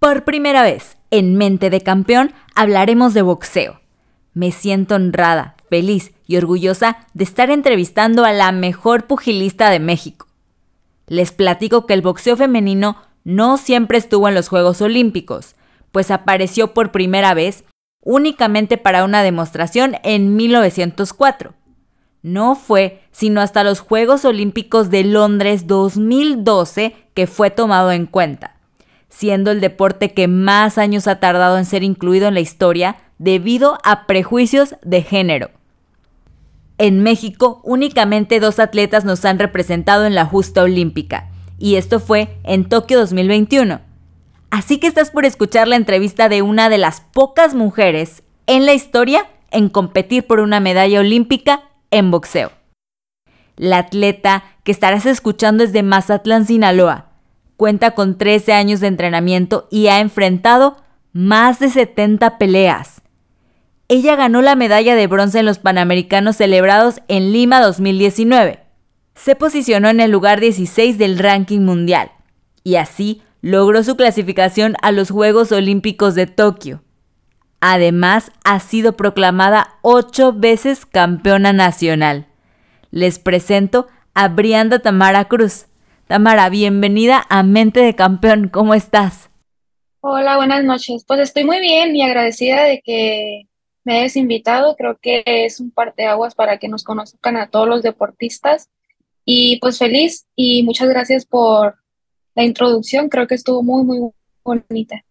Por primera vez en Mente de Campeón hablaremos de boxeo. Me siento honrada, feliz y orgullosa de estar entrevistando a la mejor pugilista de México. Les platico que el boxeo femenino no siempre estuvo en los Juegos Olímpicos, pues apareció por primera vez únicamente para una demostración en 1904. No fue sino hasta los Juegos Olímpicos de Londres 2012 que fue tomado en cuenta siendo el deporte que más años ha tardado en ser incluido en la historia debido a prejuicios de género. En México, únicamente dos atletas nos han representado en la justa olímpica, y esto fue en Tokio 2021. Así que estás por escuchar la entrevista de una de las pocas mujeres en la historia en competir por una medalla olímpica en boxeo. La atleta que estarás escuchando es de Mazatlán, Sinaloa, cuenta con 13 años de entrenamiento y ha enfrentado más de 70 peleas. Ella ganó la medalla de bronce en los Panamericanos celebrados en Lima 2019. Se posicionó en el lugar 16 del ranking mundial y así logró su clasificación a los Juegos Olímpicos de Tokio. Además, ha sido proclamada ocho veces campeona nacional. Les presento a Brianda Tamara Cruz, Tamara, bienvenida a Mente de Campeón, ¿cómo estás? Hola, buenas noches. Pues estoy muy bien y agradecida de que me hayas invitado. Creo que es un parteaguas para que nos conozcan a todos los deportistas. Y pues feliz y muchas gracias por la introducción. Creo que estuvo muy, muy bonita.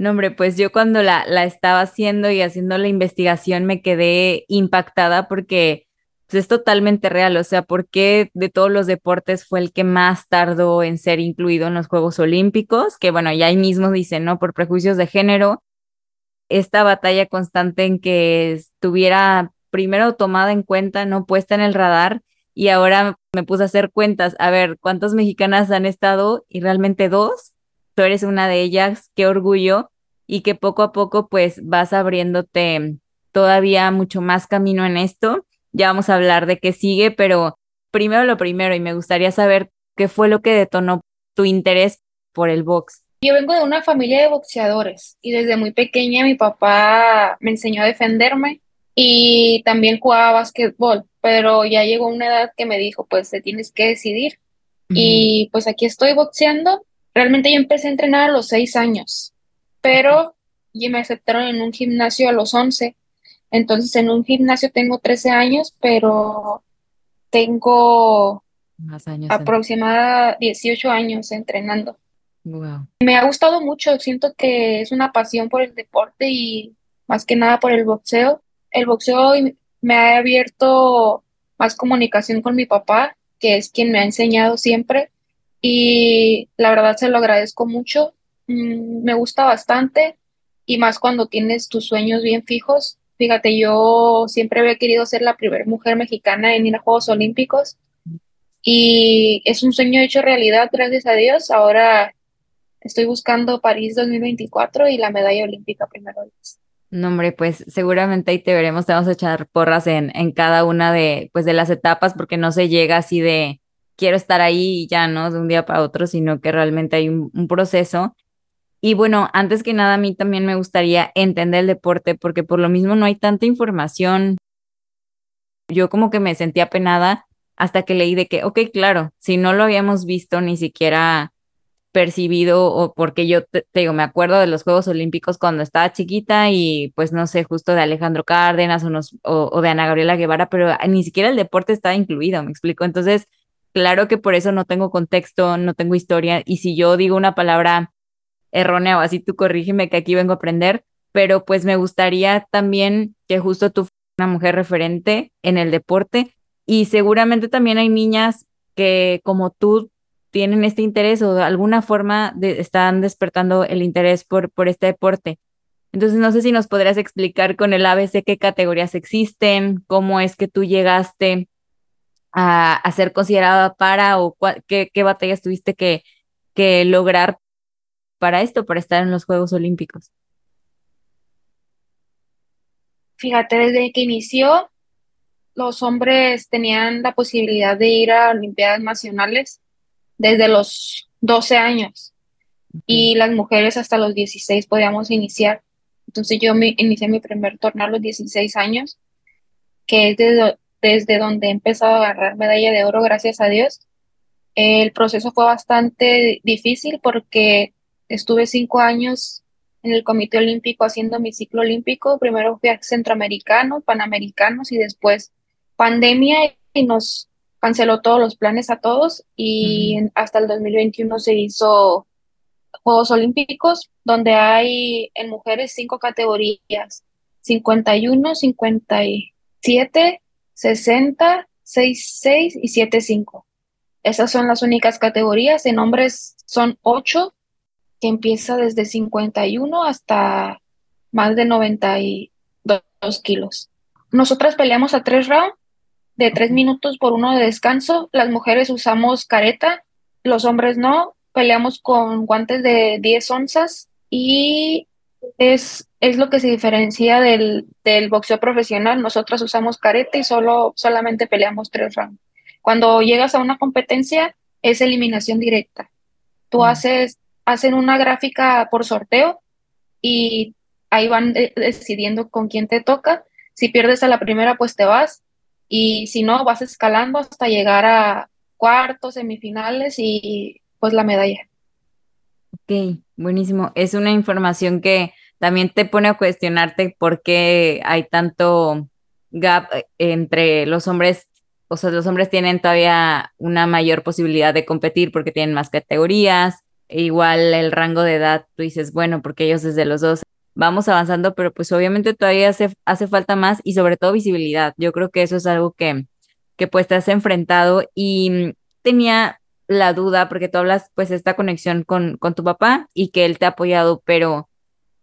No, hombre, pues yo cuando la, la estaba haciendo y haciendo la investigación me quedé impactada porque pues es totalmente real. O sea, ¿por qué de todos los deportes fue el que más tardó en ser incluido en los Juegos Olímpicos? Que bueno, ya ahí mismo dicen, ¿no? Por prejuicios de género, esta batalla constante en que estuviera primero tomada en cuenta, no puesta en el radar, y ahora me puse a hacer cuentas, a ver, ¿cuántas mexicanas han estado? Y realmente dos. Tú eres una de ellas, qué orgullo, y que poco a poco pues vas abriéndote todavía mucho más camino en esto ya vamos a hablar de qué sigue, pero primero lo primero, y me gustaría saber qué fue lo que detonó tu interés por el box. Yo vengo de una familia de boxeadores y desde muy pequeña mi papá me enseñó a defenderme y también jugaba básquetbol, pero ya llegó una edad que me dijo, pues te tienes que decidir. Y pues aquí estoy boxeando. Realmente yo empecé a entrenar a los seis años, pero ya me aceptaron en un gimnasio a los once entonces, en un gimnasio tengo 13 años, pero tengo aproximadamente 18 años entrenando. Me ha gustado mucho, siento que es una pasión por el deporte y más que nada por el boxeo. El boxeo me ha abierto más comunicación con mi papá, que es quien me ha enseñado siempre, y la verdad se lo agradezco mucho. Mm, me gusta bastante y más cuando tienes tus sueños bien fijos Fíjate, yo siempre había querido ser la primera mujer mexicana en ir a Juegos Olímpicos y es un sueño hecho realidad, gracias a Dios. Ahora estoy buscando París 2024 y la medalla olímpica primero No, hombre, pues seguramente ahí te veremos, te vamos a echar porras en, en cada una de, pues, de las etapas porque no se llega así de quiero estar ahí ya, ¿no? De un día para otro, sino que realmente hay un proceso y bueno, antes que nada, a mí también me gustaría entender el deporte porque por lo mismo no hay tanta información. Yo como que me sentía apenada hasta que leí de que, ok, claro, si no lo habíamos visto ni siquiera percibido o porque yo te, digo, me acuerdo de los Juegos Olímpicos cuando estaba chiquita y pues no sé, justo de Alejandro Cárdenas o, o, de Ana Gabriela Guevara, pero ni siquiera el deporte estaba incluido, me explico. Entonces, claro que por eso no tengo contexto, no tengo historia y si yo digo una palabra errónea así, tú corrígeme que aquí vengo a aprender, pero pues me gustaría también que justo tú fueras una mujer referente en el deporte y seguramente también hay niñas que como tú tienen este interés o de alguna forma están despertando el interés por, por este deporte. Entonces, no sé si nos podrías explicar con el ABC qué categorías existen, cómo es que tú llegaste a, ser considerada para o qué, qué, batallas tuviste que, que lograr para esto, para estar en los Juegos Olímpicos. Fíjate, desde que inició, los hombres tenían la posibilidad de ir a Olimpiadas Nacionales desde los 12 años y las mujeres hasta los 16 podíamos iniciar. Entonces yo me, inicié mi primer torneo a los 16 años, que es desde, desde donde he empezado a agarrar medalla de oro, gracias a Dios. El proceso fue bastante difícil porque estuve cinco años en el Comité Olímpico haciendo mi ciclo olímpico. Primero fui a centroamericanos, panamericanos y después pandemia y nos canceló todos los planes a todos y hasta el 2021 se hizo Juegos Olímpicos, donde hay en mujeres cinco categorías, 51, 57, 60, 66 y 75. Esas son las únicas categorías. En hombres son ocho, que empieza desde 51 hasta más de 92 kilos. Nosotras peleamos a tres rounds de tres minutos por uno de descanso. Las mujeres usamos careta, los hombres no. Peleamos con guantes de 10 onzas y es, es lo que se diferencia del, del boxeo profesional. Nosotras usamos careta y solo, solamente peleamos tres rounds. Cuando llegas a una competencia es eliminación directa. Tú mm. haces, hacen una gráfica por sorteo y ahí van decidiendo con quién te toca. Si pierdes a la primera, pues te vas y si no, vas escalando hasta llegar a cuartos, semifinales y pues la medalla. Ok, buenísimo. Es una información que también te pone a cuestionarte por qué hay tanto gap eh, entre los hombres, o sea, los hombres tienen todavía una mayor posibilidad de competir porque tienen más categorías, igual el rango de edad, tú dices, bueno, porque ellos desde los dos vamos avanzando, pero pues obviamente todavía hace, hace falta más y sobre todo visibilidad. Yo creo que eso es algo que, que pues te has enfrentado y mm, tenía la duda porque tú hablas pues esta conexión con, con tu papá y que él te ha apoyado, pero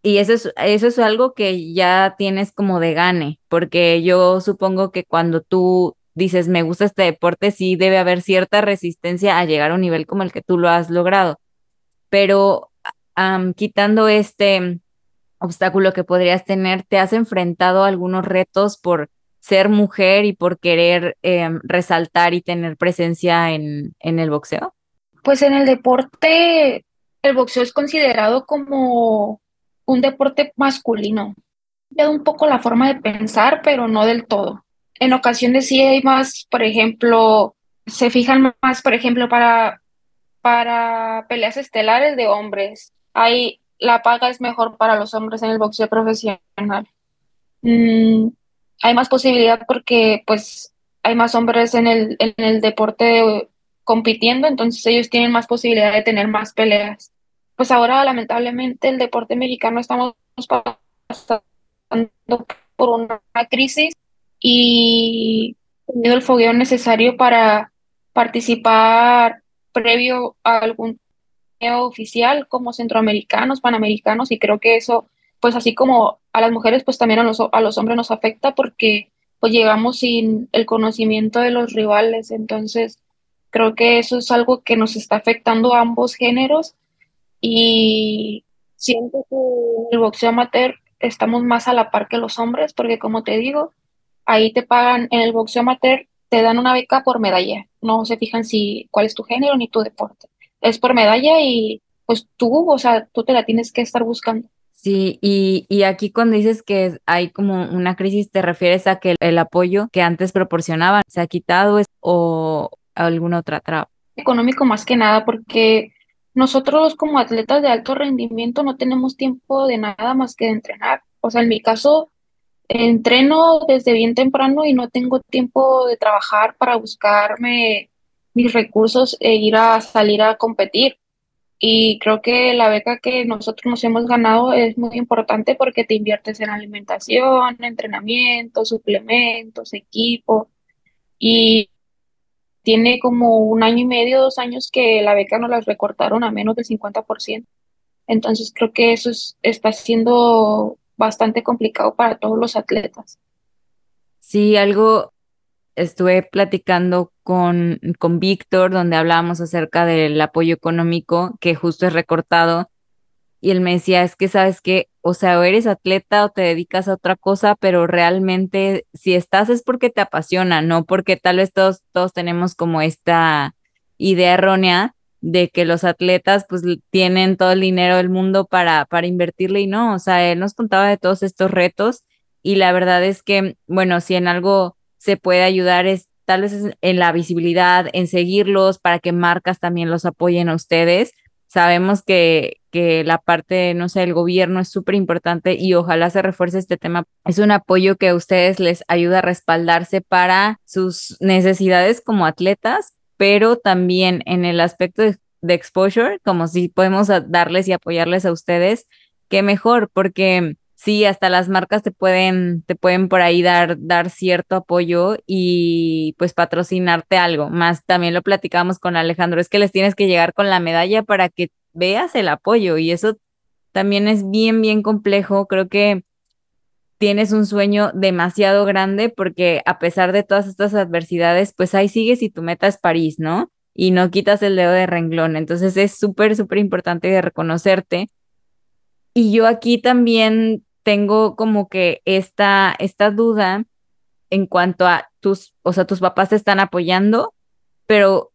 y eso es, eso es algo que ya tienes como de gane, porque yo supongo que cuando tú dices me gusta este deporte, sí debe haber cierta resistencia a llegar a un nivel como el que tú lo has logrado. Pero quitando este, obstáculo que podrías tener, ¿te has enfrentado a algunos retos por ser mujer y por querer em, resaltar y tener presencia en, en el boxeo? Pues en el deporte, el boxeo es considerado como un deporte masculino. Ya un poco la forma de pensar, pero no del todo. En ocasiones sí hay más, por ejemplo, se fijan más, por ejemplo, para, para peleas estelares de hombres. Hay la paga es mejor para los hombres en el boxeo profesional. Mm, hay más posibilidad porque pues hay más hombres en el, en el deporte compitiendo, entonces ellos tienen más posibilidad de tener más peleas. Pues ahora lamentablemente el deporte mexicano estamos pasando por una crisis y teniendo el fogueo necesario para participar previo a algún oficial como centroamericanos, panamericanos, y creo que eso, pues así como a las mujeres, pues también a los, a los hombres nos afecta porque pues llegamos sin el conocimiento de los rivales, entonces creo que eso es algo que nos está afectando a ambos géneros y siento que el boxeo amateur estamos más a la par que los hombres porque como te digo, ahí te pagan en el boxeo amateur te dan una beca por medalla, no se fijan si cuál es tu género ni tu deporte es por medalla y pues tú, o sea, tú te la tienes que estar buscando. Sí, y, y aquí cuando dices que hay como una crisis, ¿te refieres a que el, apoyo que antes proporcionaban se ha quitado o alguna otra traba? Económico más que nada, porque nosotros como atletas de alto rendimiento no tenemos tiempo de nada más que de entrenar. O sea, en mi caso, entreno desde bien temprano y no tengo tiempo de trabajar para buscarme mis recursos e ir a salir a competir. Y creo que la beca que nosotros nos hemos ganado es muy importante porque te inviertes en alimentación, entrenamiento, suplementos, equipo. Y tiene como un año y medio, dos años que la beca nos las recortaron a menos del 50%. Entonces creo que eso está siendo bastante complicado para todos los atletas. Sí, algo estuve platicando con, con Víctor, donde hablábamos acerca del apoyo económico que justo es recortado. Y él me decía, es que sabes que, o sea, o eres atleta o te dedicas a otra cosa, pero realmente si estás es porque te apasiona, no porque tal vez todos, todos tenemos como esta idea errónea de que los atletas pues tienen todo el dinero del mundo para, para invertirle y no, o sea, él nos contaba de todos estos retos y la verdad es que, bueno, si en algo se puede ayudar es tal vez en la visibilidad, en seguirlos para que marcas también los apoyen a ustedes. Sabemos que, que la parte, no sé, del gobierno es súper importante y ojalá se refuerce este tema. Es un apoyo que a ustedes les ayuda a respaldarse para sus necesidades como atletas, pero también en el aspecto de, exposure, como si podemos darles y apoyarles a ustedes, qué mejor, porque sí, hasta las marcas te pueden, te pueden por ahí dar, dar cierto apoyo y pues patrocinarte algo. Más también lo platicamos con Alejandro, es que les tienes que llegar con la medalla para que veas el apoyo y eso también es bien, bien complejo. Creo que tienes un sueño demasiado grande porque a pesar de todas estas adversidades, pues ahí sigues y tu meta es París, ¿no? Y no quitas el dedo de renglón. Entonces es súper, súper importante de reconocerte. Y yo aquí también tengo como que esta, esta duda en cuanto a tus, o sea, tus papás te están apoyando, pero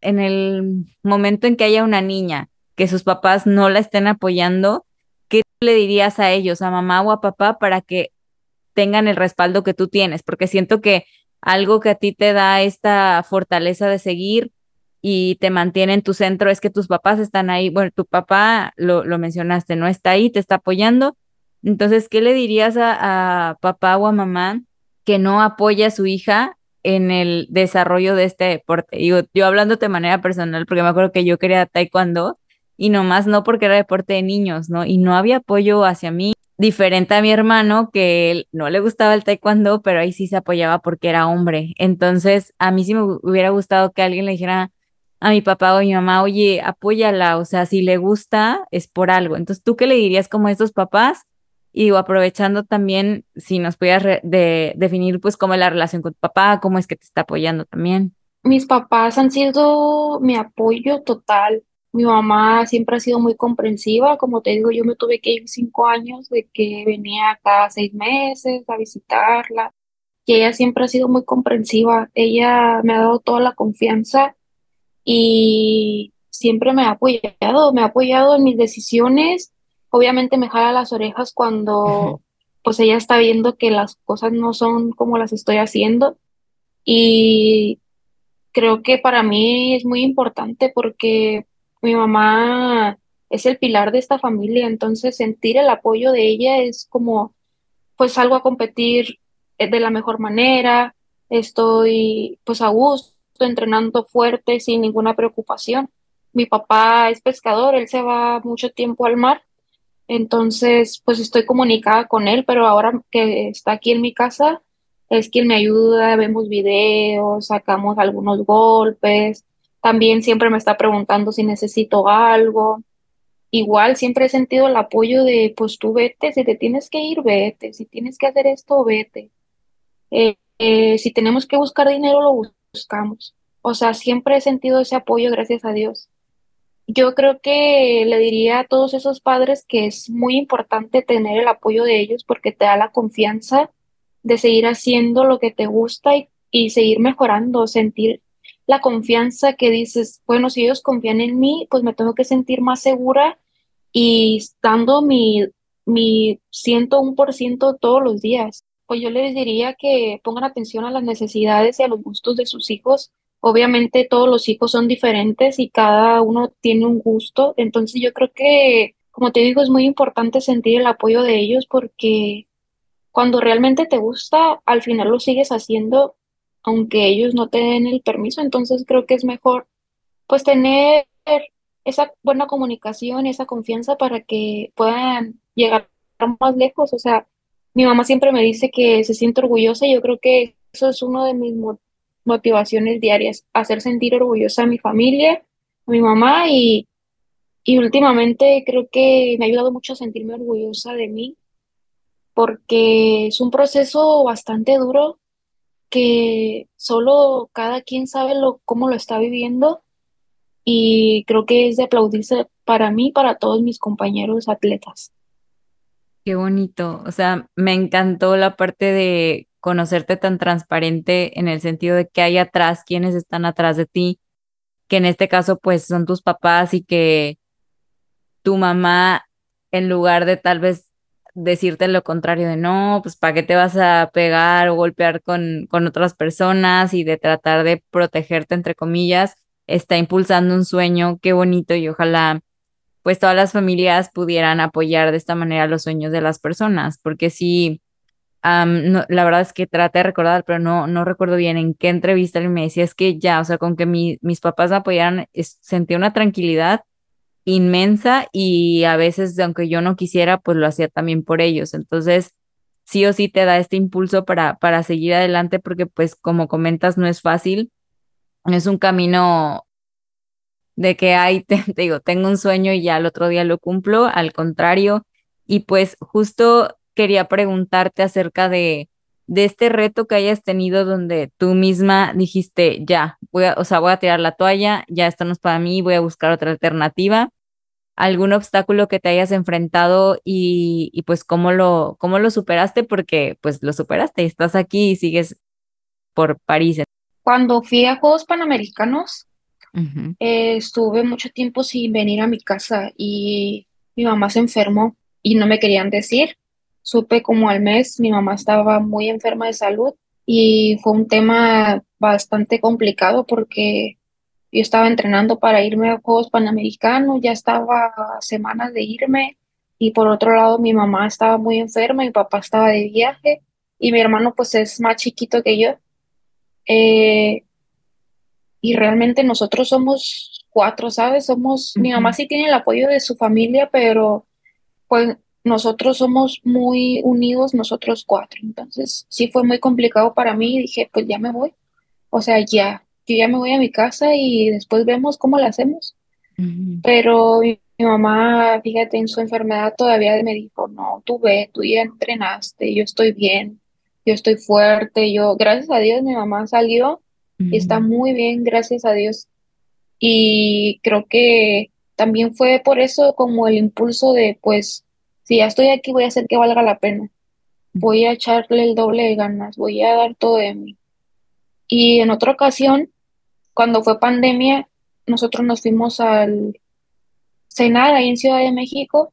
en el momento en que haya una niña que sus papás no la estén apoyando, ¿qué le dirías a ellos, a mamá o a papá, para que tengan el respaldo que tú tienes? Porque siento que algo que a ti te da esta fortaleza de seguir y te mantiene en tu centro es que tus papás están ahí. Bueno, tu papá, lo, lo mencionaste, ¿no? Está ahí, te está apoyando. Entonces, ¿qué le dirías a, a papá o a mamá que no apoya a su hija en el desarrollo de este deporte? Digo, yo hablándote de manera personal, porque me acuerdo que yo quería taekwondo y nomás no porque era deporte de niños, ¿no? Y no había apoyo hacia mí, diferente a mi hermano, que él no le gustaba el taekwondo, pero ahí sí se apoyaba porque era hombre. Entonces, a mí sí me hubiera gustado que alguien le dijera a mi papá o a mi mamá, oye, apóyala, o sea, si le gusta, es por algo. Entonces, ¿tú qué le dirías como a estos papás? Y aprovechando también, si nos pudieras de, definir, pues, cómo es la relación con tu papá, cómo es que te está apoyando también. Mis papás han sido mi apoyo total mi mamá siempre ha sido muy comprensiva, como te digo, yo me tuve que ir cinco años de que venía cada seis meses a visitarla y ella siempre ha sido muy comprensiva, ella me ha dado toda la confianza y siempre me ha apoyado, me ha apoyado en mis decisiones, obviamente me jala las orejas cuando pues ella está viendo que las cosas no son como las estoy haciendo. Y creo que para mí es muy importante porque mi mamá es el pilar de esta familia, entonces sentir el apoyo de ella es como, pues salgo a competir eh, de la mejor manera, estoy pues a gusto, entrenando fuerte sin ninguna preocupación. Mi papá es pescador, él se va mucho tiempo al mar, entonces pues estoy comunicada con él, pero ahora que está aquí en mi casa, es quien me ayuda, vemos videos, sacamos algunos golpes, también siempre me está preguntando si necesito algo. Igual siempre he sentido el apoyo de, pues tú vete, si te tienes que ir, vete, si tienes que hacer esto, vete. Eh, eh, si tenemos que buscar dinero, lo buscamos. O sea, siempre he sentido ese apoyo, gracias a Dios. Yo creo que le diría a todos esos padres que es muy importante tener el apoyo de ellos porque te da la confianza de seguir haciendo lo que te gusta y, y seguir mejorando, sentir la confianza que dices, bueno, si ellos confían en mí, pues me tengo que sentir más segura y dando mi, mi 101% todos los días. Pues yo les diría que pongan atención a las necesidades y a los gustos de sus hijos. obviamente todos los hijos son diferentes y cada uno tiene un gusto, entonces yo creo que, como te digo, es muy importante sentir el apoyo de ellos porque cuando realmente te gusta, al final lo sigues haciendo aunque ellos no te den el permiso, entonces creo que es mejor pues tener esa buena comunicación, esa confianza para que puedan llegar más lejos. O sea, mi mamá siempre me dice que se siente orgullosa y yo creo que eso es uno de mis motivaciones diarias, hacer sentir orgullosa a mi familia, a mi mamá y, y últimamente creo que me ha ayudado mucho a sentirme orgullosa de mí porque es un proceso bastante duro que solo cada quien sabe lo, cómo lo está viviendo y creo que es de aplaudirse para mí, para todos mis compañeros atletas. Qué bonito, o sea, me encantó la parte de conocerte tan transparente en el sentido de que hay atrás, quienes están atrás de ti, que en este caso pues son tus papás y que tu mamá, en lugar de tal vez decirte lo contrario de no, pues para qué te vas a pegar o golpear con, con otras personas y de tratar de protegerte, entre comillas, está impulsando un sueño, qué bonito y ojalá pues todas las familias pudieran apoyar de esta manera los sueños de las personas, porque sí, la verdad es que traté de recordar, pero no, no recuerdo bien en qué entrevista me decía, es que ya, o sea, con que mis papás me apoyaran, sentía una tranquilidad inmensa y a veces, aunque yo no quisiera, pues lo hacía también por ellos. Entonces, sí o sí te da este impulso para, para seguir adelante porque, pues, como comentas, no es fácil. Es un camino de que, hay, te, digo, tengo un sueño y ya el otro día lo cumplo, al contrario. Y pues justo quería preguntarte acerca de, de este reto que hayas tenido donde tú misma dijiste, ya, voy a, o sea, voy a tirar la toalla, ya esto no es para mí, voy a buscar otra alternativa. ¿Algún obstáculo que te hayas enfrentado y, y pues cómo lo, cómo lo superaste? Porque pues lo superaste, estás aquí y sigues por París. Cuando fui a Juegos Panamericanos, eh, estuve mucho tiempo sin venir a mi casa y mi mamá se enfermó y no me querían decir supe como al mes mi mamá estaba muy enferma de salud y fue un tema bastante complicado porque yo estaba entrenando para irme a Juegos Panamericanos, ya estaba semanas de irme y por otro lado mi mamá estaba muy enferma, mi papá estaba de viaje y mi hermano pues es más chiquito que yo. Eh, y realmente nosotros somos cuatro, ¿sabes? Somos, mi mamá sí tiene el apoyo de su familia, pero pues nosotros somos muy unidos, nosotros cuatro. Entonces, sí fue muy complicado para mí dije, pues ya me voy. O sea, ya, yo ya me voy a mi casa y después vemos cómo lo hacemos. Pero mi, mamá, fíjate, en su enfermedad todavía me dijo, no, tú ve, tú ya entrenaste, yo estoy bien, yo estoy fuerte, yo, gracias a Dios, mi mamá salió y está muy bien, gracias a Dios. Y creo que también fue por eso como el impulso de, pues, si ya estoy aquí, voy a hacer que valga la pena. Voy a echarle el doble de ganas, voy a dar todo de mí. Y en otra ocasión, cuando fue pandemia, nosotros nos fuimos al cenar ahí en Ciudad de México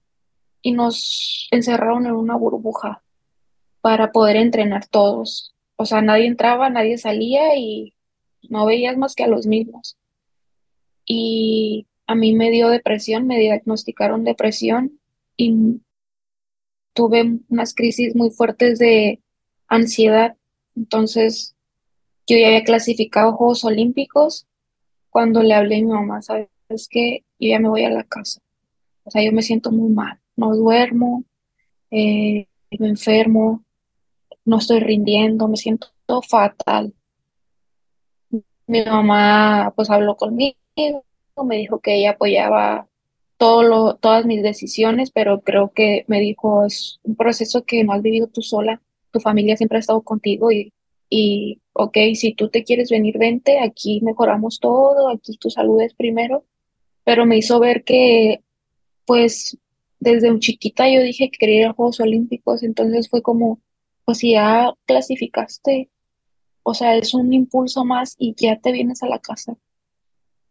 y nos encerraron en una burbuja para poder entrenar todos. O sea, nadie entraba, nadie salía y no veías más que a los mismos. Y a mí me dio depresión, me diagnosticaron depresión y tuve unas crisis muy fuertes de ansiedad. Entonces, yo ya había clasificado Juegos Olímpicos cuando le hablé a mi mamá, ¿sabes que Yo ya me voy a la casa. O sea, yo me siento muy mal, no duermo, eh, me enfermo, no estoy rindiendo, me siento fatal. Mi mamá pues habló conmigo, me dijo que ella apoyaba todo todas mis decisiones, pero creo que me dijo, es un proceso que no has vivido tú sola, tu familia siempre ha estado contigo y, y, ok, si tú te quieres venir, vente, aquí mejoramos todo, aquí tu salud es primero, pero me hizo ver que, pues, desde un chiquita yo dije que quería ir a Juegos Olímpicos, entonces fue como, pues si ya clasificaste, o sea, es un impulso más y ya te vienes a la casa.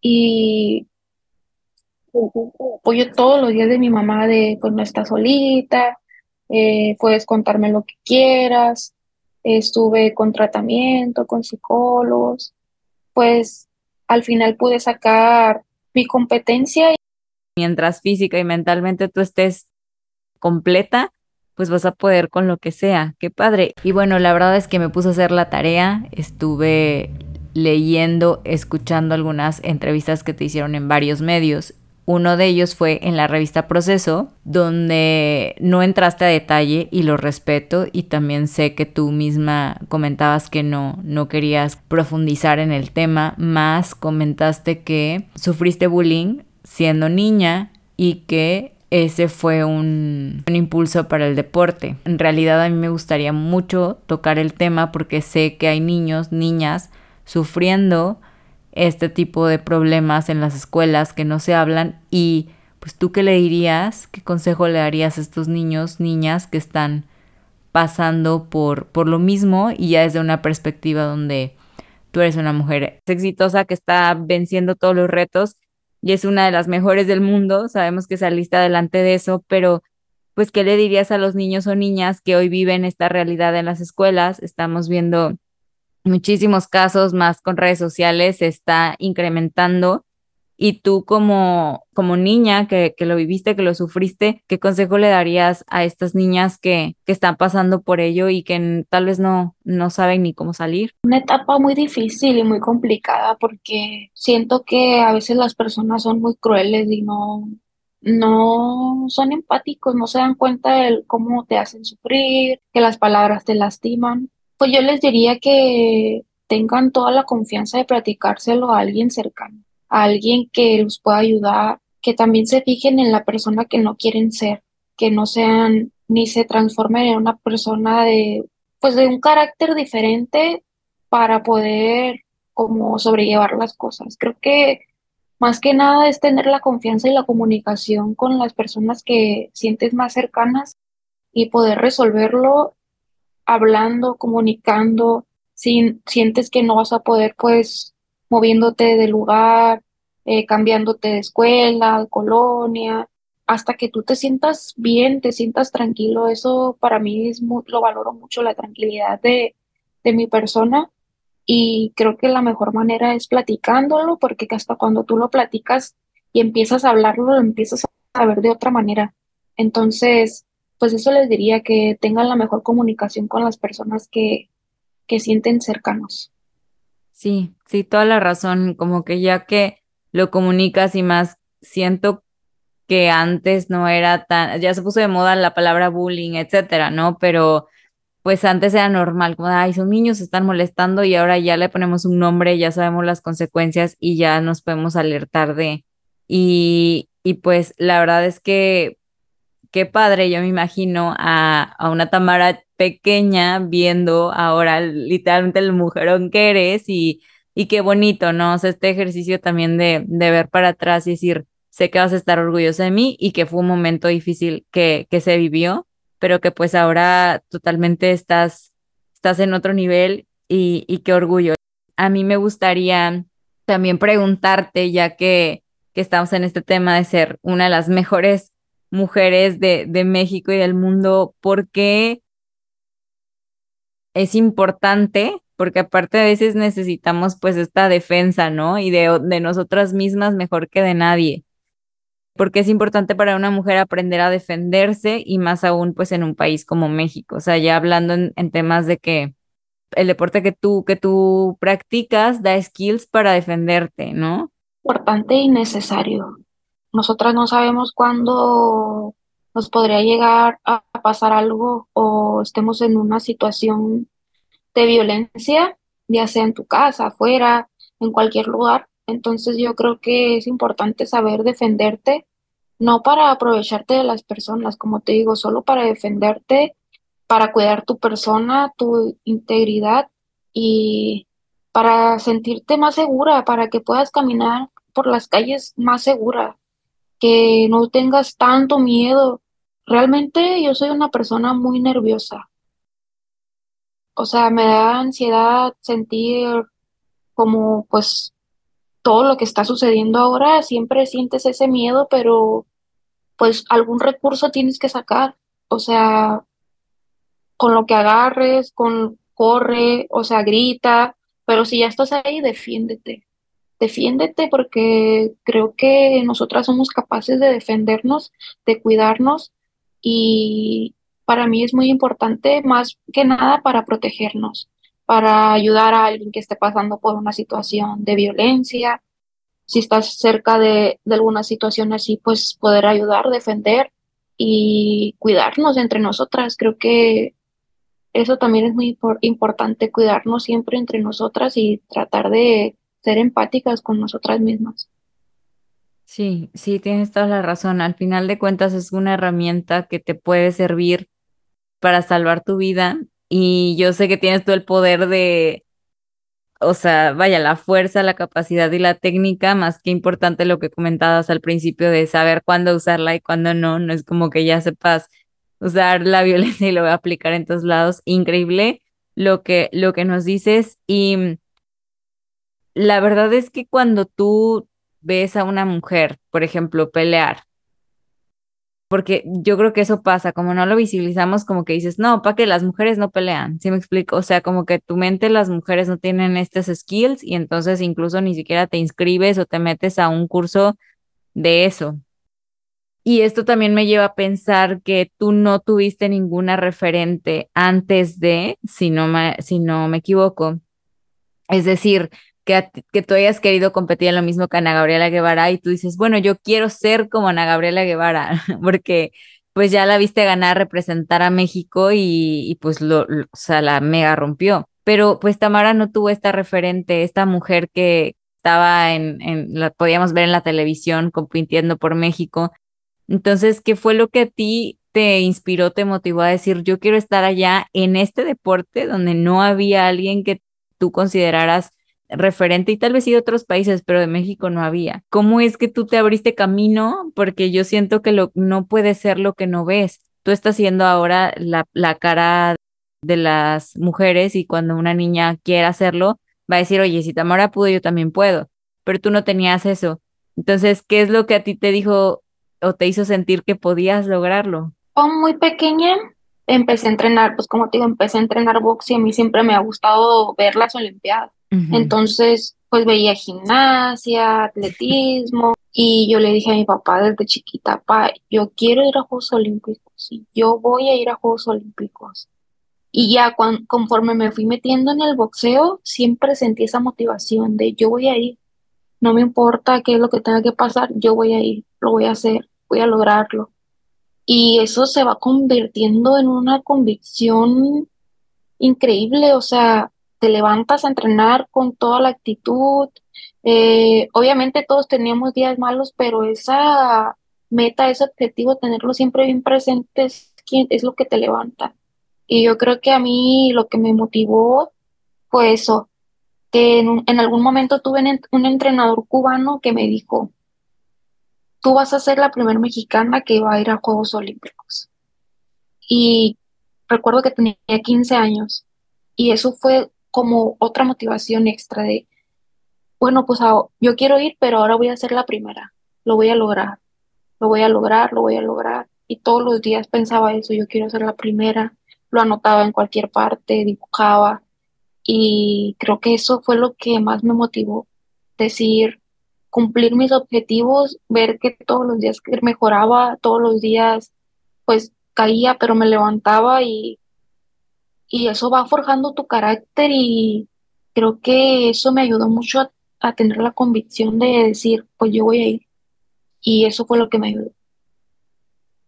Y apoyo todos los días de mi mamá de pues no estás solita, eh, puedes contarme lo que quieras, estuve con tratamiento, con psicólogos, pues al final pude sacar mi competencia. Mientras física y mentalmente tú estés completa, pues vas a poder con lo que sea. Qué padre. Y bueno, la verdad es que me puse a hacer la tarea, estuve leyendo, escuchando algunas entrevistas que te hicieron en varios medios. Uno de ellos fue en la revista Proceso, donde no entraste a detalle y lo respeto y también sé que tú misma comentabas que no, no querías profundizar en el tema, más comentaste que sufriste bullying siendo niña y que ese fue un, impulso para el deporte. En realidad a mí me gustaría mucho tocar el tema porque sé que hay niños, niñas sufriendo este tipo de problemas en las escuelas que no se hablan y pues tú qué le dirías, qué consejo le darías a estos niños, niñas que están pasando por, por lo mismo y ya desde una perspectiva donde tú eres una mujer exitosa que está venciendo todos los retos y es una de las mejores del mundo, sabemos que saliste adelante de eso, pero pues, ¿qué le dirías a los niños o niñas que hoy viven esta realidad en las escuelas? Estamos viendo muchísimos casos más con redes sociales, se está incrementando y tú como, como niña que, que, lo viviste, que lo sufriste, ¿qué consejo le darías a estas niñas que, que están pasando por ello y que tal vez no, no saben ni cómo salir? Una etapa muy difícil y muy complicada porque siento que a veces las personas son muy crueles y no, no son empáticos, no se dan cuenta de cómo te hacen sufrir, que las palabras te lastiman. Pues yo les diría que tengan toda la confianza de platicárselo a alguien cercano a alguien que los pueda ayudar, que también se fijen en la persona que no quieren ser, que no sean ni se transformen en una persona de, pues de un carácter diferente para poder como sobrellevar las cosas. Creo que más que nada es tener la confianza y la comunicación con las personas que sientes más cercanas y poder resolverlo hablando, comunicando, si sientes que no vas a poder, pues moviéndote de lugar, eh, cambiándote de escuela, colonia, hasta que tú te sientas bien, te sientas tranquilo. Eso para mí es lo valoro mucho, la tranquilidad de, de mi persona. Y creo que la mejor manera es platicándolo, porque hasta cuando tú lo platicas y empiezas a hablarlo, lo empiezas a ver de otra manera. Entonces, pues eso les diría que tengan la mejor comunicación con las personas que, que sienten cercanos. Sí, sí, toda la razón, como que ya que lo comunicas y más, siento que antes no era tan, ya se puso de moda la palabra bullying, etcétera, ¿no? Pero pues antes era normal, como, ay, son niños, se están molestando y ahora ya le ponemos un nombre, ya sabemos las consecuencias y ya nos podemos alertar de. Y, y pues la verdad es que qué padre, yo me imagino a, a una Tamara pequeña viendo ahora literalmente el mujerón que eres y, y qué bonito, ¿no? O este ejercicio también de, de ver para atrás y decir, sé que vas a estar orgullosa de mí y que fue un momento difícil que, que se vivió, pero que pues ahora totalmente estás, estás en otro nivel y, y qué orgullo. A mí me gustaría también preguntarte, ya que, que estamos en este tema de ser una de las mejores mujeres de, de México y del mundo, ¿por qué es importante, porque aparte a veces necesitamos pues esta defensa, ¿no? Y de, de nosotras mismas mejor que de nadie. Porque es importante para una mujer aprender a defenderse y más aún pues en un país como México. O sea, ya hablando en, en temas de que el deporte que tú, que tú practicas da skills para defenderte, ¿no? Importante y necesario. Nosotras no sabemos cuándo nos podría llegar a pasar algo o estemos en una situación de violencia, ya sea en tu casa, afuera, en cualquier lugar. Entonces yo creo que es importante saber defenderte, no para aprovecharte de las personas, como te digo, solo para defenderte, para cuidar tu persona, tu integridad y para sentirte más segura, para que puedas caminar por las calles más segura, que no tengas tanto miedo. Realmente yo soy una persona muy nerviosa. O sea, me da ansiedad sentir como pues todo lo que está sucediendo ahora, siempre sientes ese miedo, pero pues algún recurso tienes que sacar. O sea, con lo que agarres, con corre, o sea, grita, pero si ya estás ahí, defiéndete. Defiéndete porque creo que nosotras somos capaces de defendernos, de cuidarnos y para mí es muy importante más que nada para protegernos, para ayudar a alguien que esté pasando por una situación de violencia. Si estás cerca de, alguna situación así, pues poder ayudar, defender y cuidarnos entre nosotras. Creo que eso también es muy importante, cuidarnos siempre entre nosotras y tratar de ser empáticas con nosotras mismas. Sí, sí, tienes toda la razón. Al final de cuentas es una herramienta que te puede servir para salvar tu vida y yo sé que tienes todo el poder de, o sea, vaya, la fuerza, la capacidad y la técnica, más que importante lo que comentabas al principio de saber cuándo usarla y cuándo no, no es como que ya sepas usar la violencia y lo voy a aplicar en todos lados. Increíble lo que, lo que nos dices y la verdad es que cuando tú ves a una mujer, por ejemplo, pelear, porque yo creo que eso pasa, como no lo visibilizamos, como que dices, no, para que las mujeres no pelean, ¿sí me explico? O sea, como que tu mente, las mujeres no tienen estos skills y entonces incluso ni siquiera te inscribes o te metes a un curso de eso. Y esto también me lleva a pensar que tú no tuviste ninguna referente antes de, si no me, si no me equivoco. Es decir, que, tú hayas querido competir en lo mismo que Ana Gabriela Guevara y tú dices, bueno, yo quiero ser como Ana Gabriela Guevara, porque pues ya la viste ganar, representar a México y, pues lo, o sea, la mega rompió. Pero pues Tamara no tuvo esta referente, esta mujer que estaba en, en la podíamos ver en la televisión compitiendo por México. Entonces, ¿qué fue lo que a ti te inspiró, te motivó a decir, yo quiero estar allá en este deporte donde no había alguien que tú consideraras referente y tal vez sí de otros países, pero de México no había. ¿Cómo es que tú te abriste camino? Porque yo siento que lo, no puede ser lo que no ves. Tú estás siendo ahora la, la cara de las mujeres y cuando una niña quiera hacerlo, va a decir, oye, si Tamara pudo, yo también puedo, pero tú no tenías eso. Entonces, ¿qué es lo que a ti te dijo o te hizo sentir que podías lograrlo? muy pequeña empecé a entrenar, pues como te digo, empecé a entrenar box y a mí siempre me ha gustado ver las Olimpiadas. Entonces, pues veía gimnasia, atletismo, y yo le dije a mi papá desde chiquita, pa, yo quiero ir a Juegos Olímpicos, y yo voy a ir a Juegos Olímpicos. Y ya conforme me fui metiendo en el boxeo, siempre sentí esa motivación de yo voy a ir, no me importa qué es lo que tenga que pasar, yo voy a ir, lo voy a hacer, voy a lograrlo. Y eso se va convirtiendo en una convicción increíble, o sea, te levantas a entrenar con toda la actitud. Eh, obviamente todos teníamos días malos, pero esa meta, ese objetivo, tenerlo siempre bien presente es, lo que te levanta. Y yo creo que a mí lo que me motivó fue eso, que en, en algún momento tuve un entrenador cubano que me dijo, tú vas a ser la primera mexicana que va a ir a Juegos Olímpicos. Y recuerdo que tenía 15 años y eso fue como otra motivación extra de, bueno, pues yo quiero ir, pero ahora voy a ser la primera, lo voy a lograr, lo voy a lograr, lo voy a lograr. Y todos los días pensaba eso, yo quiero ser la primera, lo anotaba en cualquier parte, dibujaba. Y creo que eso fue lo que más me motivó, decir, cumplir mis objetivos, ver que todos los días mejoraba, todos los días pues caía, pero me levantaba y y eso va forjando tu carácter y creo que eso me ayudó mucho a, tener la convicción de decir, pues yo voy a ir. Y eso fue lo que me ayudó.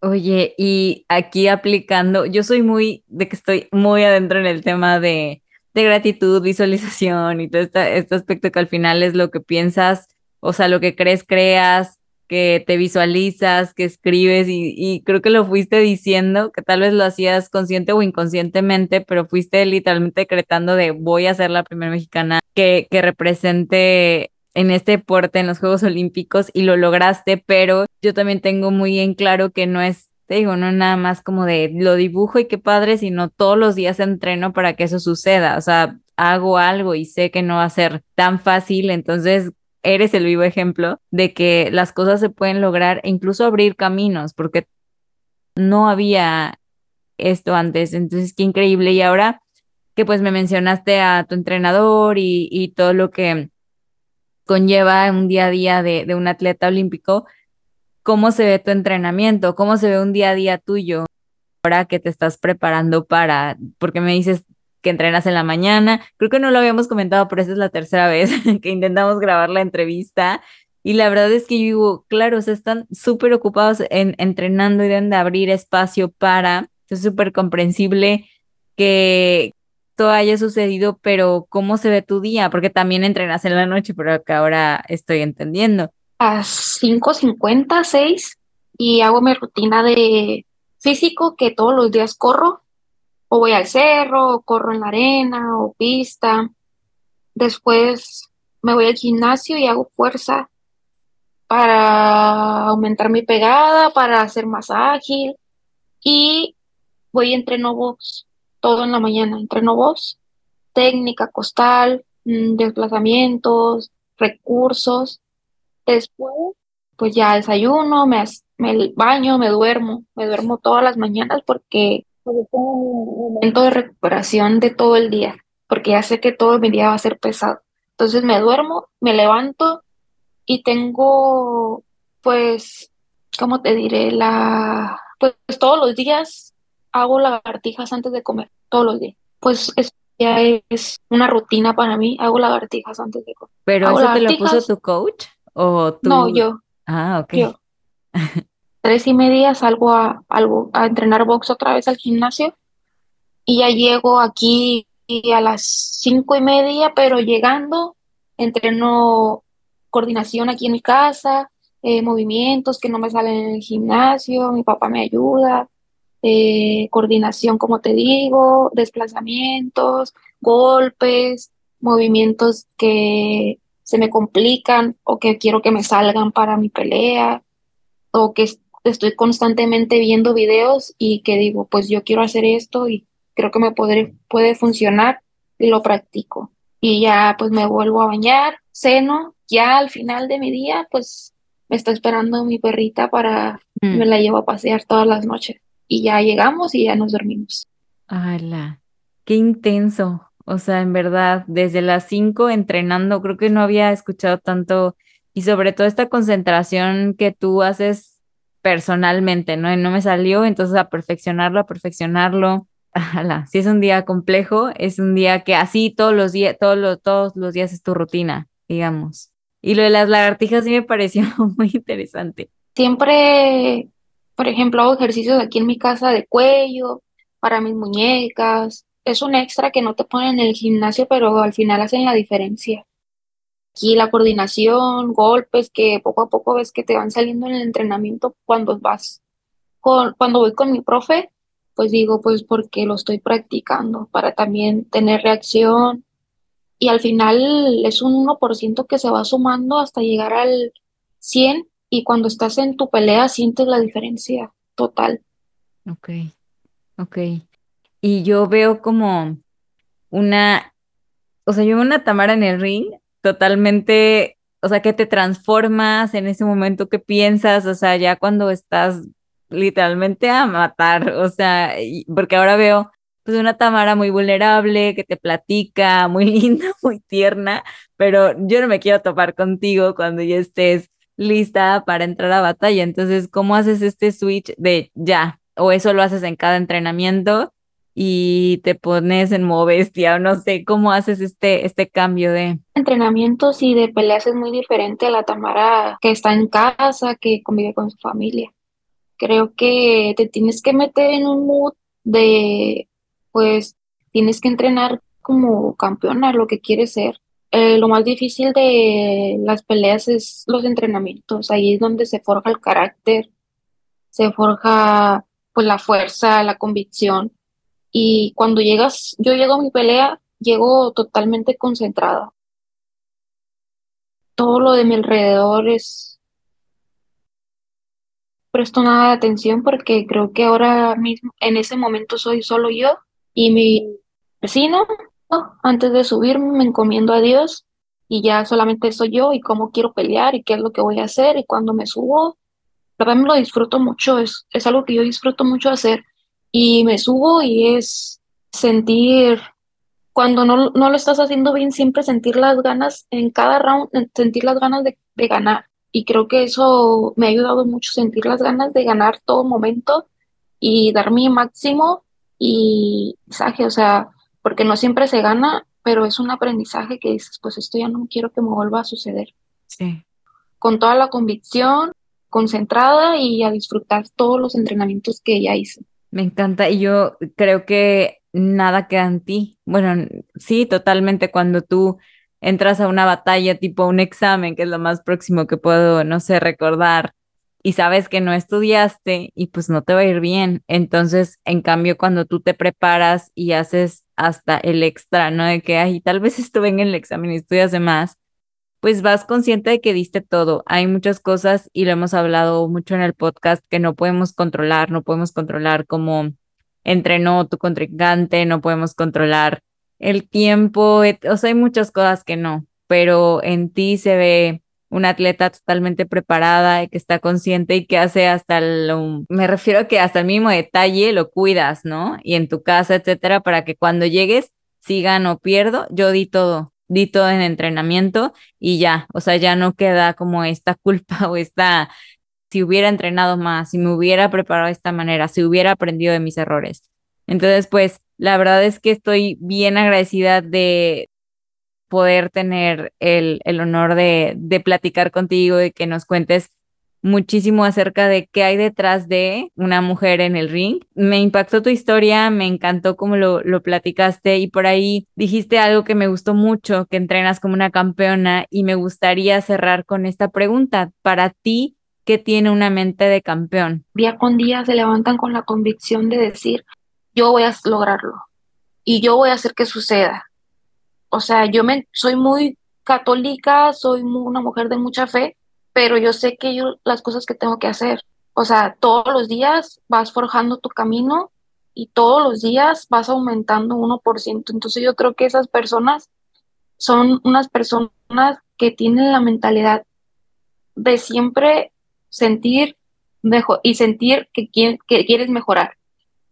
Oye, y aquí aplicando, yo soy muy, de que estoy muy adentro en el tema de, de gratitud, visualización y todo este, este aspecto que al final es lo que piensas, o sea, lo que crees, creas, que te visualizas, que escribes y, creo que lo fuiste diciendo, que tal vez lo hacías consciente o inconscientemente, pero fuiste literalmente decretando de voy a ser la primera mexicana que, que represente en este deporte en los Juegos Olímpicos y lo lograste, pero yo también tengo muy en claro que no es, digo, no nada más como de lo dibujo y qué padre, sino todos los días entreno para que eso suceda, o sea, hago algo y sé que no va a ser tan fácil, entonces eres el vivo ejemplo de que las cosas se pueden lograr e incluso abrir caminos, porque no había esto antes. Entonces, qué increíble. Y ahora que pues me mencionaste a tu entrenador y, todo lo que conlleva un día a día de, de un atleta olímpico, ¿cómo se ve tu entrenamiento? ¿Cómo se ve un día a día tuyo? Ahora que te estás preparando para, porque me dices que entrenas en la mañana, creo que no lo habíamos comentado, pero esa es la tercera vez que intentamos grabar la entrevista. Y la verdad es que yo digo, claro, o sea, están súper ocupados en entrenando y deben de abrir espacio para, es súper comprensible que todo haya sucedido, pero ¿cómo se ve tu día? Porque también entrenas en la noche, pero que ahora estoy entendiendo. A 5.50, 6 y hago mi rutina de físico que todos los días corro, o voy al cerro, o corro en la arena, o pista. Después me voy al gimnasio y hago fuerza para aumentar mi pegada, para ser más ágil. Y voy y entreno box todo en la mañana. Entreno box, técnica, costal, mm, desplazamientos, recursos. Después, pues ya desayuno, me, me baño, me duermo, me duermo todas las mañanas porque pues, es un momento de recuperación de todo el día, porque ya sé que todo mi día va a ser pesado. Entonces me duermo, me levanto y tengo, pues, ¿cómo te diré? La, pues todos los días hago lagartijas antes de comer, todos los días. Pues eso ya es una rutina para mí, hago lagartijas antes de comer. ¿Pero eso te lo puso tu coach o tú? No, yo. Ah, ok. Yo. Tres y media salgo a, entrenar box otra vez al gimnasio. Y ya llego aquí a las cinco y media, pero llegando entreno coordinación aquí en mi casa, eh, movimientos que no me salen en el gimnasio, mi papá me ayuda, eh, coordinación, como te digo, desplazamientos, golpes, movimientos que se me complican o que quiero que me salgan para mi pelea, o que estoy constantemente viendo videos y que digo, pues yo quiero hacer esto y creo que me puede, puede funcionar y lo practico. Y ya pues me vuelvo a bañar, ceno ya al final de mi día, pues me está esperando mi perrita para, mm. me la llevo a pasear todas las noches. Y ya llegamos y ya nos dormimos. ¡Hala! ¡Qué intenso! O sea, en verdad, desde las 5 entrenando, creo que no había escuchado tanto y sobre todo esta concentración que tú haces personalmente, ¿no? No me salió, entonces a perfeccionarlo, a perfeccionarlo. Si es un día complejo, es un día que así todos los días, todos todos los días es tu rutina, digamos. Y lo de las lagartijas sí me pareció muy interesante. Siempre, por ejemplo, hago ejercicios aquí en mi casa de cuello, para mis muñecas. Es un extra que no te ponen en el gimnasio, pero al final hacen la diferencia. Aquí la coordinación, golpes que poco a poco ves que te van saliendo en el entrenamiento cuando vas con, cuando voy con mi profe, pues digo, pues porque lo estoy practicando para también tener reacción, y al final es un 1% que se va sumando hasta llegar al 100 y cuando estás en tu pelea sientes la diferencia total. Ok, ok. Y yo veo como una, o sea, yo veo una Tamara en el ring totalmente, o sea, que te transformas en ese momento que piensas, o sea, ya cuando estás literalmente a matar, o sea, porque ahora veo pues una Tamara muy vulnerable, que te platica, muy linda, muy tierna, pero yo no me quiero topar contigo cuando ya estés lista para entrar a batalla. Entonces, ¿cómo haces este switch de ya? ¿O eso lo haces en cada entrenamiento y te pones en modo bestia o no sé, cómo haces este, este cambio de... Entrenamientos y de peleas es muy diferente a la Tamara que está en casa, que convive con su familia. Creo que te tienes que meter en un mood de pues tienes que entrenar como campeona, lo que quieres ser. Eh, lo más difícil de las peleas es los entrenamientos, ahí es donde se forja el carácter, se forja pues la fuerza, la convicción. Y cuando llegas, yo llego a mi pelea, llego totalmente concentrada. Todo lo de mi alrededor es presto nada de atención porque creo que ahora mismo, en ese momento soy solo yo y mi vecino, antes de subirme, me encomiendo a Dios y ya solamente soy yo y cómo quiero pelear y qué es lo que voy a hacer y cuando me subo, la verdad lo disfruto mucho, es, es algo que yo disfruto mucho hacer y me subo y es sentir cuando no, no, lo estás haciendo bien, siempre sentir las ganas en cada round, sentir las ganas de, de, ganar. Y creo que eso me ha ayudado mucho, sentir las ganas de ganar todo momento y dar mi máximo y mensaje, o sea, porque no siempre se gana, pero es un aprendizaje que dices, pues esto ya no quiero que me vuelva a suceder. Sí. Con toda la convicción, concentrada y a disfrutar todos los entrenamientos que ya hice. Me encanta y yo creo que nada queda en ti. Bueno, sí, totalmente cuando tú entras a una batalla tipo un examen, que es lo más próximo que puedo, no sé, recordar, y sabes que no estudiaste y pues no te va a ir bien. Entonces, en cambio, cuando tú te preparas y haces hasta el extra, ¿no? De que, ay, tal vez estuve en el examen y estudias de más, pues vas consciente de que diste todo. Hay muchas cosas y lo hemos hablado mucho en el podcast que no podemos controlar, no podemos controlar cómo entrenó tu contrincante, no podemos controlar el tiempo, o sea, hay muchas cosas que no, pero en ti se ve una atleta totalmente preparada y que está consciente y que hace hasta lo, me refiero a que hasta el mismo detalle lo cuidas, ¿no? Y en tu casa, etcétera, para que cuando llegues, si gano o pierdo, yo di todo, di en entrenamiento y ya, o sea, ya no queda como esta culpa o esta, si hubiera entrenado más, si me hubiera preparado de esta manera, si hubiera aprendido de mis errores. Entonces, pues, la verdad es que estoy bien agradecida de, poder tener el, el honor de, de, platicar contigo y que nos cuentes muchísimo acerca de qué hay detrás de una mujer en el ring. Me impactó tu historia, me encantó cómo lo, lo platicaste y por ahí dijiste algo que me gustó mucho, que entrenas como una campeona y me gustaría cerrar con esta pregunta. Para ti, ¿qué tiene una mente de campeón? Día con día se levantan con la convicción de decir, yo voy a lograrlo y yo voy a hacer que suceda o sea, yo me, soy muy católica, soy una mujer de mucha fe, pero yo sé que yo las cosas que tengo que hacer, o sea, todos los días vas forjando tu camino y todos los días vas aumentando 1%. Entonces yo creo que esas personas son unas personas que tienen la mentalidad de siempre sentir mejor y sentir que, que quieres mejorar,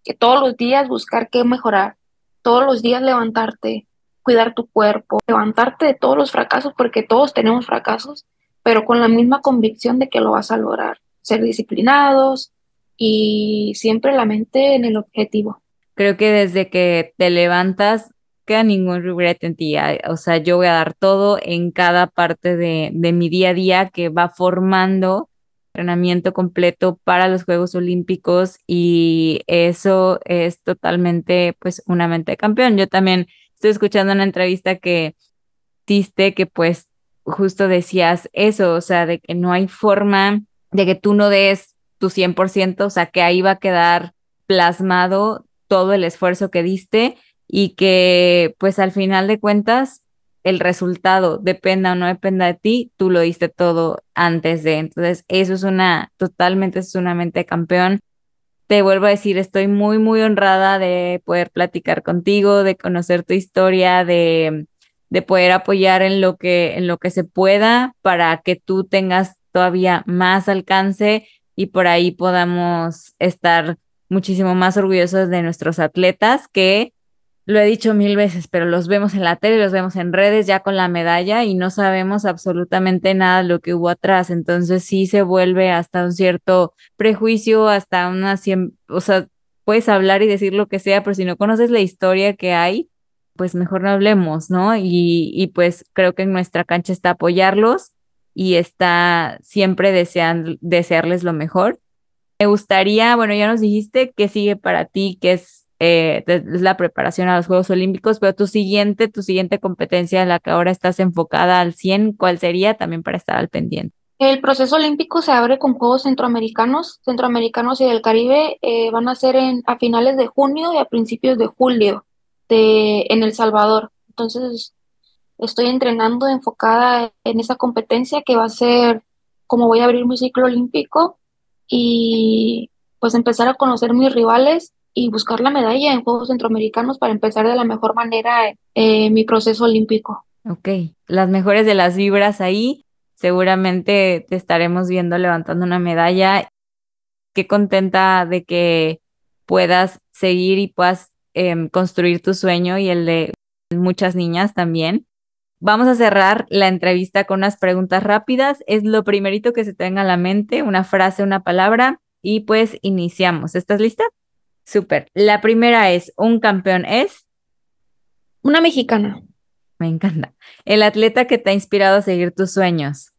que todos los días buscar qué mejorar, todos los días levantarte, cuidar tu cuerpo, levantarte de todos los fracasos, porque todos tenemos fracasos, pero con la misma convicción de que lo vas a lograr. Ser disciplinados y siempre la mente en el objetivo. Creo que desde que te levantas, queda ningún regret en ti. O sea, yo voy a dar todo en cada parte de, de mi día a día que va formando entrenamiento completo para los Juegos Olímpicos y eso es totalmente pues una mente de campeón. Yo también estoy escuchando una entrevista que diste que pues justo decías eso, o sea, de que no hay forma de que tú no des tu 100%, o sea, que ahí va a quedar plasmado todo el esfuerzo que diste y que pues al final de cuentas el resultado dependa o no dependa de ti, tú lo diste todo antes de. Entonces, eso es una, totalmente es una mente campeón te vuelvo a decir, estoy muy, muy honrada de poder platicar contigo, de conocer tu historia, de, de poder apoyar en lo que, en lo que se pueda para que tú tengas todavía más alcance y por ahí podamos estar muchísimo más orgullosos de nuestros atletas que lo he dicho mil veces, pero los vemos en la tele, los vemos en redes ya con la medalla y no sabemos absolutamente nada de lo que hubo atrás. Entonces sí se vuelve hasta un cierto prejuicio, hasta una, o sea, puedes hablar y decir lo que sea, pero si no conoces la historia que hay, pues mejor no hablemos, ¿no? Y, y pues creo que en nuestra cancha está apoyarlos y está siempre deseando, desearles lo mejor. Me gustaría, bueno, ya nos dijiste qué sigue para ti, qué es eh, es la preparación a los Juegos Olímpicos, pero tu siguiente, tu siguiente competencia en la que ahora estás enfocada al 100, ¿cuál sería también para estar al pendiente? El proceso olímpico se abre con Juegos Centroamericanos, Centroamericanos y del Caribe, eh, van a ser en, a finales de junio y a principios de julio en El Salvador. Entonces, estoy entrenando enfocada en esa competencia que va a ser como voy a abrir mi ciclo olímpico y pues empezar a conocer mis rivales y buscar la medalla en Juegos Centroamericanos para empezar de la mejor manera eh, mi proceso olímpico. Ok, las mejores de las vibras ahí. Seguramente te estaremos viendo levantando una medalla. Qué contenta de que puedas seguir y puedas em, construir tu sueño y el de muchas niñas también. Vamos a cerrar la entrevista con unas preguntas rápidas. Es lo primerito que se tenga a la mente, una frase, una palabra, y pues iniciamos. ¿Estás lista? Súper. La primera es, ¿un campeón es? Una mexicana. Me encanta. El atleta que te ha inspirado a seguir tus sueños.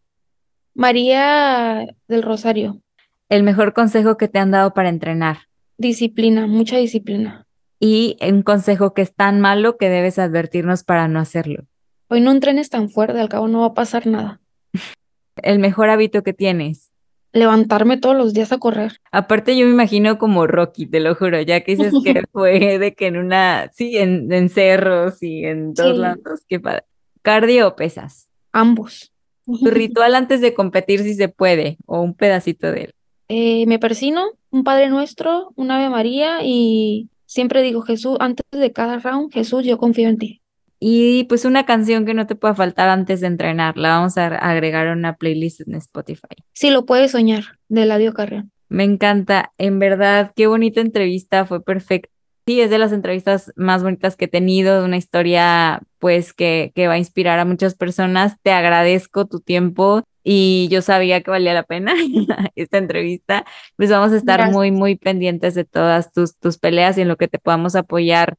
María del Rosario. El mejor consejo que te han dado para entrenar. Disciplina, mucha disciplina. Y un consejo que es tan malo que debes advertirnos para no hacerlo. Hoy no entrenes tan fuerte, al cabo no va a pasar nada. El mejor hábito que tienes. Levantarme todos los días a correr. Aparte yo me imagino como Rocky, te lo juro, ya que dices que fue de que en una, sí, en, cerros y en todos lados, qué padre. ¿Cardio o pesas? Ambos. Tu ritual antes de competir si se puede, o un pedacito de él. Eh, me persino, un Padre Nuestro, un Ave María y siempre digo, Jesús, antes de cada round, Jesús, yo confío en ti. Y pues una canción que no te pueda faltar antes de entrenar, la vamos a agregar a una playlist en Spotify. Sí, lo puedes soñar, de Ladio Carrión. Me encanta, en verdad, qué bonita entrevista, fue perfecta. Sí, es de las entrevistas más bonitas que he tenido, de una historia pues que, que va a inspirar a muchas personas. Te agradezco tu tiempo y yo sabía que valía la pena esta entrevista. Pues vamos a estar muy, muy pendientes de todas tus, tus peleas y en lo que te podamos apoyar.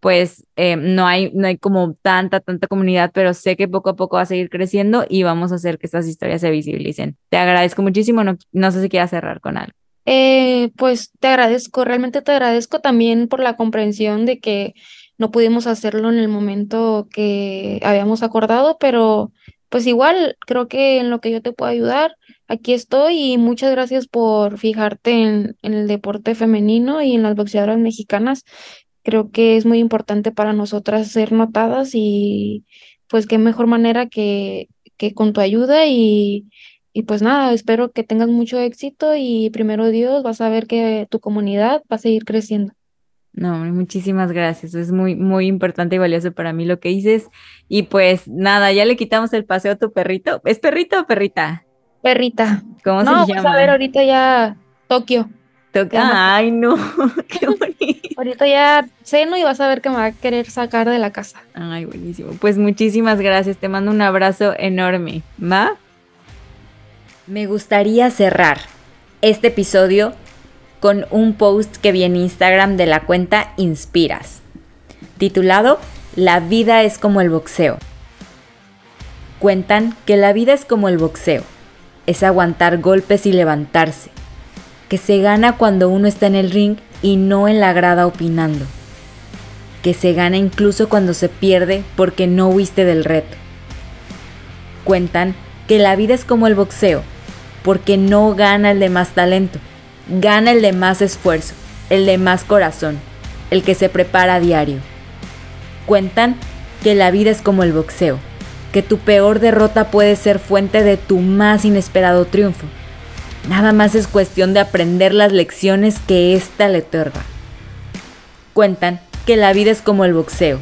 Pues eh, no, hay, no hay como tanta, tanta comunidad, pero sé que poco a poco va a seguir creciendo y vamos a hacer que estas historias se visibilicen. Te agradezco muchísimo. No, no sé si quieras cerrar con algo. Eh, pues te agradezco, realmente te agradezco también por la comprensión de que no pudimos hacerlo en el momento que habíamos acordado, pero pues igual creo que en lo que yo te puedo ayudar, aquí estoy y muchas gracias por fijarte en, en el deporte femenino y en las boxeadoras mexicanas. Creo que es muy importante para nosotras ser notadas y pues qué mejor manera que, que con tu ayuda y y pues nada, espero que tengas mucho éxito y primero Dios, vas a ver que tu comunidad va a seguir creciendo. No, muchísimas gracias. Es muy, muy importante y valioso para mí lo que dices. Y pues nada, ya le quitamos el paseo a tu perrito. ¿Es perrito o perrita? Perrita. ¿Cómo se llama? Pues a ver ahorita ya Tokio. Ay, no, qué bonito. Ahorita ya ceno y vas a ver que me va a querer sacar de la casa. Ay, buenísimo. Pues muchísimas gracias. Te mando un abrazo enorme. ¿Va? Me gustaría cerrar este episodio con un post que vi en Instagram de la cuenta Inspiras, titulado La vida es como el boxeo. Cuentan que la vida es como el boxeo, es aguantar golpes y levantarse, que se gana cuando uno está en el ring y no en la grada opinando, que se gana incluso cuando se pierde porque no huiste del reto. Cuentan que la vida es como el boxeo, porque no gana el de más talento, gana el de más esfuerzo, el de más corazón, el que se prepara a diario. Cuentan que la vida es como el boxeo, que tu peor derrota puede ser fuente de tu más inesperado triunfo. Nada más es cuestión de aprender las lecciones que ésta le otorga. Cuentan que la vida es como el boxeo,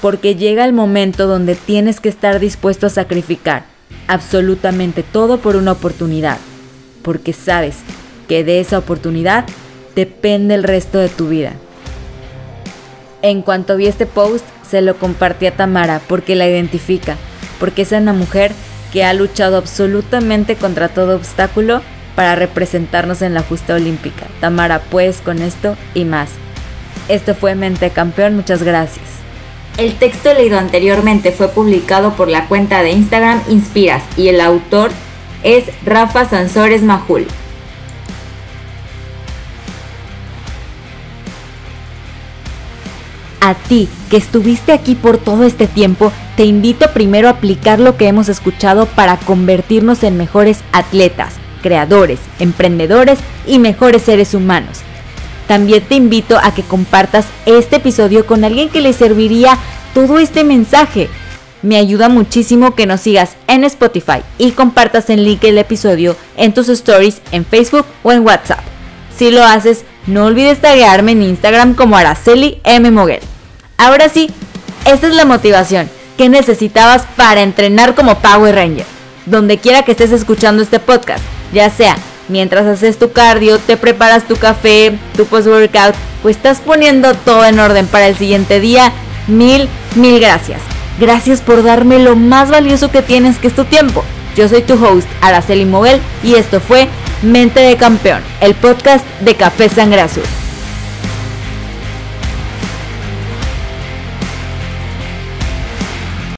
porque llega el momento donde tienes que estar dispuesto a sacrificar absolutamente todo por una oportunidad, porque sabes que de esa oportunidad depende el resto de tu vida. En cuanto vi este post, se lo compartí a Tamara porque la identifica, porque es una mujer que ha luchado absolutamente contra todo obstáculo para representarnos en la justa olímpica. Tamara, pues con esto y más. Esto fue Mente Campeón, muchas gracias. El texto leído anteriormente fue publicado por la cuenta de Instagram Inspiras y el autor es Rafa Sansores Majul. A ti, que estuviste aquí por todo este tiempo, te invito primero a aplicar lo que hemos escuchado para convertirnos en mejores atletas, creadores, emprendedores y mejores seres humanos. También te invito a que compartas este episodio con alguien que le serviría todo este mensaje. Me ayuda muchísimo que nos sigas en Spotify y compartas el link del episodio en tus stories en Facebook o en WhatsApp. Si lo haces, no olvides taguearme en Instagram como Araceli M. Ahora sí, esta es la motivación que necesitabas para entrenar como Power Ranger. Donde quiera que estés escuchando este podcast, ya sea mientras haces tu cardio, te preparas tu café, tu post-workout, pues estás poniendo todo en orden para el siguiente día. Mil Mil gracias. Gracias por darme lo más valioso que tienes, que es tu tiempo. Yo soy tu host, Araceli Moguel, y esto fue Mente de Campeón, el podcast de Café Sangre.